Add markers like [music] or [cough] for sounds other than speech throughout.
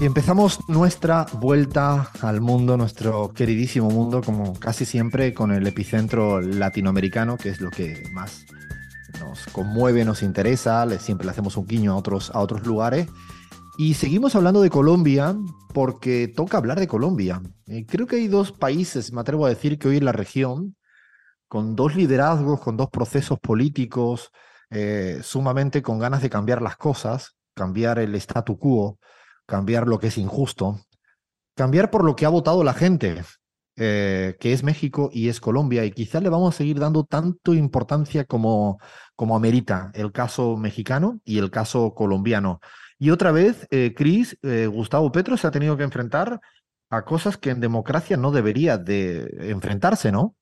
Y empezamos nuestra vuelta al mundo, nuestro queridísimo mundo, como casi siempre, con el epicentro latinoamericano, que es lo que más nos conmueve, nos interesa. Siempre le hacemos un guiño a otros, a otros lugares. Y seguimos hablando de Colombia porque toca hablar de Colombia. Creo que hay dos países, me atrevo a decir, que hoy en la región, con dos liderazgos, con dos procesos políticos, eh, sumamente con ganas de cambiar las cosas, cambiar el statu quo cambiar lo que es injusto, cambiar por lo que ha votado la gente, eh, que es México y es Colombia, y quizás le vamos a seguir dando tanto importancia como, como amerita el caso mexicano y el caso colombiano. Y otra vez, eh, Cris, eh, Gustavo Petro se ha tenido que enfrentar a cosas que en democracia no debería de enfrentarse, ¿no?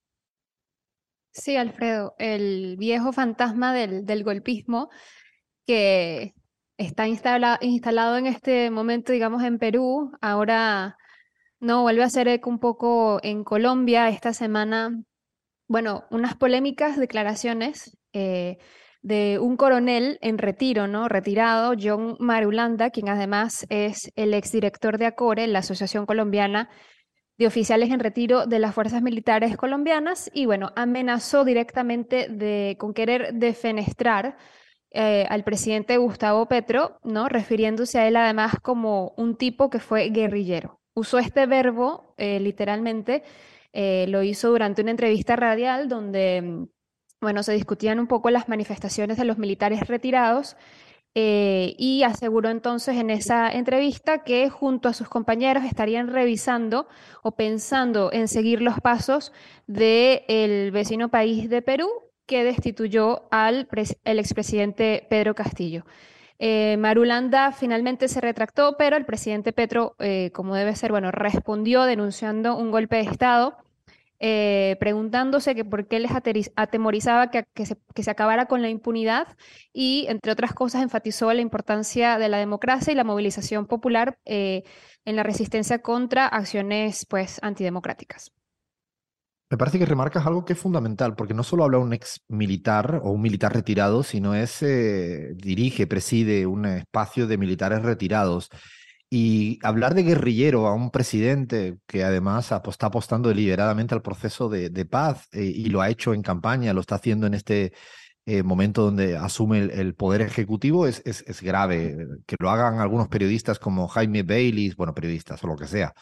Sí, Alfredo, el viejo fantasma del, del golpismo que está instalado en este momento, digamos, en Perú, ahora no vuelve a ser eco un poco en Colombia esta semana. Bueno, unas polémicas declaraciones eh, de un coronel en retiro, ¿no? Retirado, John Marulanda, quien además es el exdirector de ACORE, la Asociación Colombiana de Oficiales en Retiro de las Fuerzas Militares Colombianas, y bueno, amenazó directamente de, con querer defenestrar eh, al presidente Gustavo Petro, ¿no? refiriéndose a él además como un tipo que fue guerrillero. Usó este verbo eh, literalmente, eh, lo hizo durante una entrevista radial donde, mm, bueno, se discutían un poco las manifestaciones de los militares retirados y aseguró entonces en esa entrevista que junto a sus compañeros estarían revisando o pensando en seguir los pasos del vecino país de Perú que destituyó al el expresidente Pedro Castillo. Eh, Marulanda finalmente se retractó, pero el presidente Petro, eh, como debe ser, bueno, respondió denunciando un golpe de Estado, eh, preguntándose por qué les atemorizaba que, se, que, se, acabara con la impunidad y, entre otras cosas, enfatizó la importancia de la democracia y la movilización popular en la resistencia contra acciones pues, antidemocráticas. Me parece que remarcas algo que es fundamental, porque no solo habla un ex militar o un militar retirado, sino es, eh, dirige, preside un espacio de militares retirados. Y hablar de guerrillero a un presidente que además está apostando deliberadamente al proceso de, paz eh, y lo ha hecho en campaña, lo está haciendo en este eh, momento donde asume el, poder ejecutivo, es, es, es, grave. Que lo hagan algunos periodistas como Jaime Bailey, bueno, periodistas o lo que sea.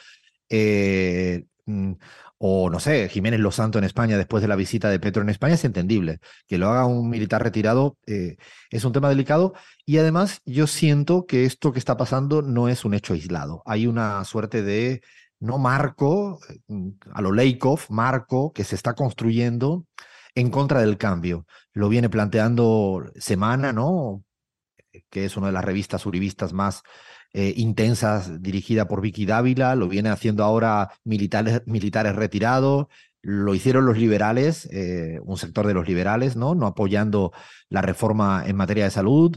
Mm, o no sé, Jiménez Losanto en España después de la visita de Petro en España es entendible. Que lo haga un militar retirado eh, es un tema delicado y además yo siento que esto que está pasando no es un hecho aislado. Hay una suerte de, no marco, mm, a lo Leikov, marco que se está construyendo en contra del cambio. Lo viene planteando Semana, ¿no? Que es una de las revistas uribistas más eh, intensas dirigida por Vicky Dávila, lo viene haciendo ahora militares, militares retirados, lo hicieron los liberales, eh, un sector de los liberales, ¿no? No apoyando la reforma en materia de salud.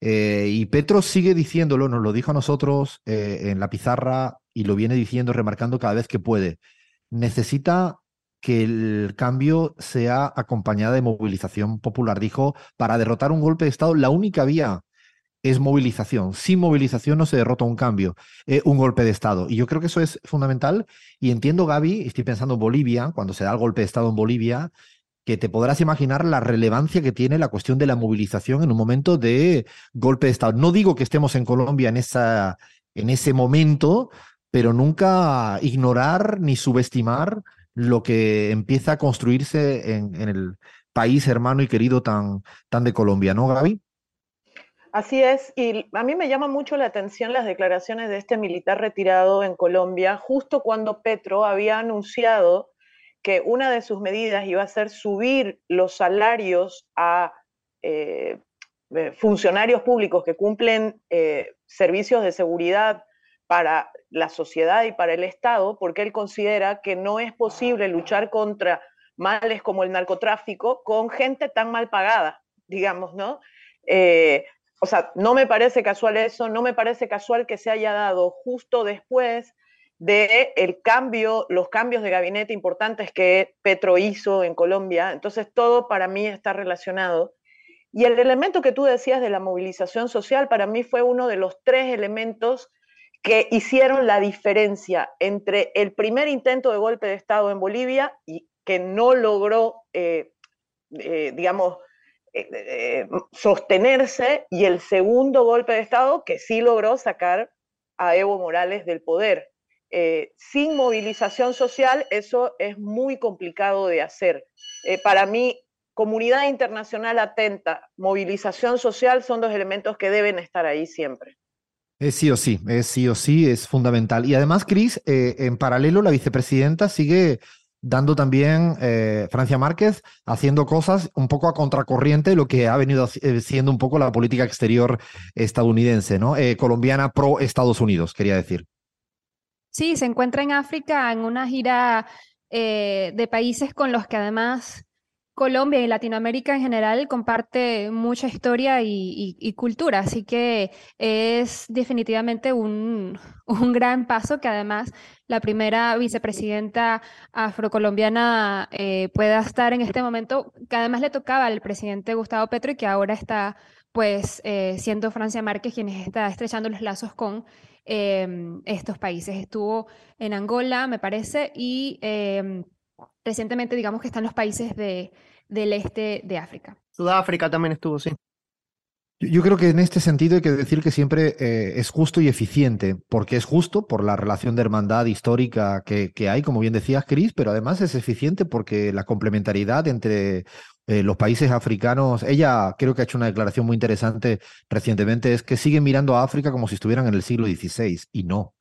Eh, y Petro sigue diciéndolo, nos lo dijo a nosotros en la pizarra y lo viene diciendo, remarcando cada vez que puede. Necesita que el cambio sea acompañado de movilización popular. Dijo, para derrotar un golpe de Estado, la única vía es movilización. Sin movilización no se derrota un cambio, eh, un golpe de Estado. Y yo creo que eso es fundamental. Y entiendo, Gaby, estoy pensando en Bolivia, cuando se da el golpe de Estado en Bolivia, que te podrás imaginar la relevancia que tiene la cuestión de la movilización en un momento de golpe de Estado. No digo que estemos en Colombia en, esa, en ese momento, pero nunca ignorar ni subestimar lo que empieza a construirse en, en el país hermano y querido tan, tan de Colombia, ¿no, Gaby? Así es, y a mí me llama mucho la atención las declaraciones de este militar retirado en Colombia, justo cuando Petro había anunciado que una de sus medidas iba a ser subir los salarios a eh, eh, funcionarios públicos que cumplen eh, servicios de seguridad para la sociedad y para el Estado, porque él considera que no es posible luchar contra males como el narcotráfico con gente tan mal pagada, digamos, ¿no? O sea, no me parece casual eso, no me parece casual que se haya dado justo después de el cambio, los cambios de gabinete importantes que Petro hizo en Colombia. Entonces, todo para mí está relacionado. Y el elemento que tú decías de la movilización social, para mí fue uno de los tres elementos que hicieron la diferencia entre el primer intento de golpe de Estado en Bolivia y que no logró, eh, eh, digamos, eh, sostenerse, y el segundo golpe de Estado que sí logró sacar a Evo Morales del poder. Eh, sin movilización social eso es muy complicado de hacer. Eh, para mí, comunidad internacional atenta, movilización social son dos elementos que deben estar ahí siempre. Es sí o sí, es sí o sí, es fundamental. Y además, Cris, eh, en paralelo, la vicepresidenta sigue dando también Francia Márquez, haciendo cosas un poco a contracorriente lo que ha venido siendo un poco la política exterior estadounidense, ¿no? colombiana pro Estados Unidos, quería decir. Sí, se encuentra en África en una gira eh, de países con los que además Colombia y Latinoamérica en general comparte mucha historia y, cultura, así que es definitivamente [laughs] un, gran paso que además la primera vicepresidenta afrocolombiana eh, pueda estar en este momento, que además le tocaba al presidente Gustavo Petro y que ahora está pues eh, siendo Francia Márquez quien está estrechando los lazos con Em, estos países. Estuvo en Angola, me parece, y em, recientemente digamos que están los países de, del este de África. Sudáfrica también estuvo, sí. Yo creo que en este sentido hay que decir que siempre eh, es justo y eficiente, porque es justo por la relación de hermandad histórica que, que hay, como bien decías, Cris, pero además es eficiente porque la complementariedad entre eh, los países africanos, ella creo que ha hecho una declaración muy interesante recientemente, es que siguen mirando a África como si estuvieran en el siglo XVI y no.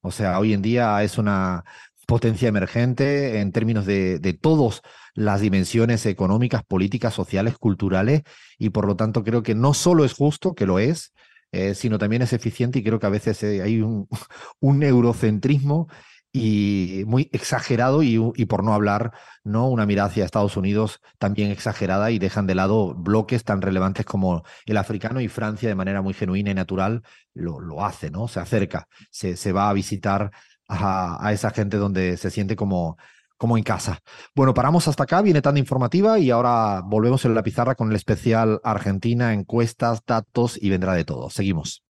O sea, hoy en día es una potencia emergente en términos de, de todas las dimensiones económicas, políticas, sociales, culturales, y por lo tanto creo que no solo es justo, que lo es, eh, sino también es eficiente y creo que a veces eh, hay un, [laughs] un eurocentrismo y muy exagerado y, por no hablar, ¿no? Una mirada hacia Estados Unidos también exagerada y dejan de lado bloques tan relevantes como el africano y Francia de manera muy genuina y natural lo, lo hace, ¿no? Se acerca, se, se va a visitar a, esa gente donde se siente como, como en casa. Bueno, paramos hasta acá, viene tan informativa y ahora volvemos en la pizarra con el especial Argentina, encuestas, datos y vendrá de todo. Seguimos.